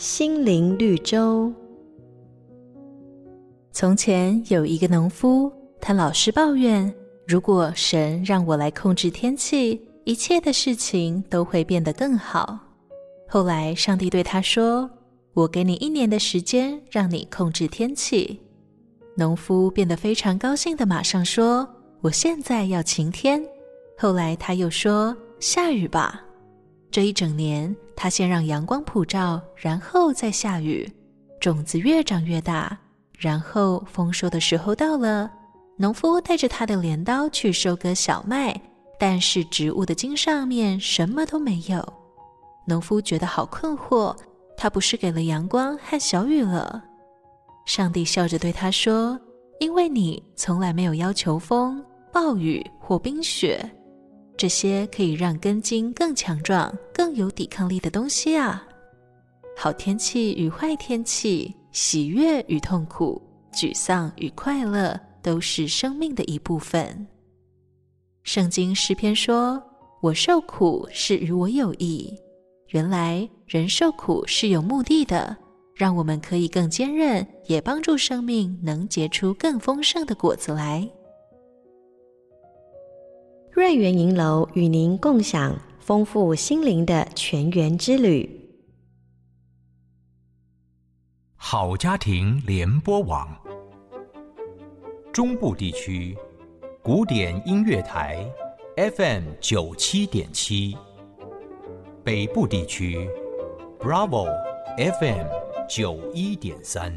心灵绿洲。从前有一个农夫，他老是抱怨：如果神让我来控制天气，一切的事情都会变得更好。后来，上帝对他说：“我给你一年的时间，让你控制天气。”农夫变得非常高兴的，马上说：“我现在要晴天。”后来他又说：“下雨吧。”这一整年，他先让阳光普照，然后再下雨，种子越长越大。然后丰收的时候到了，农夫带着他的镰刀去收割小麦，但是植物的茎上面什么都没有。农夫觉得好困惑，他不是给了阳光和小雨了？上帝笑着对他说：“因为你从来没有要求风、暴雨或冰雪，这些可以让根茎更强壮、更有抵抗力的东西啊。好天气与坏天气。”喜悦与痛苦，沮丧与快乐，都是生命的一部分。圣经诗篇说：“我受苦是与我有益。”原来人受苦是有目的的，让我们可以更坚韧，也帮助生命能结出更丰盛的果子来。瑞园银楼与您共享丰富心灵的全员之旅。好家庭联播网，中部地区古典音乐台 FM 九七点七，北部地区 Bravo FM 九一点三。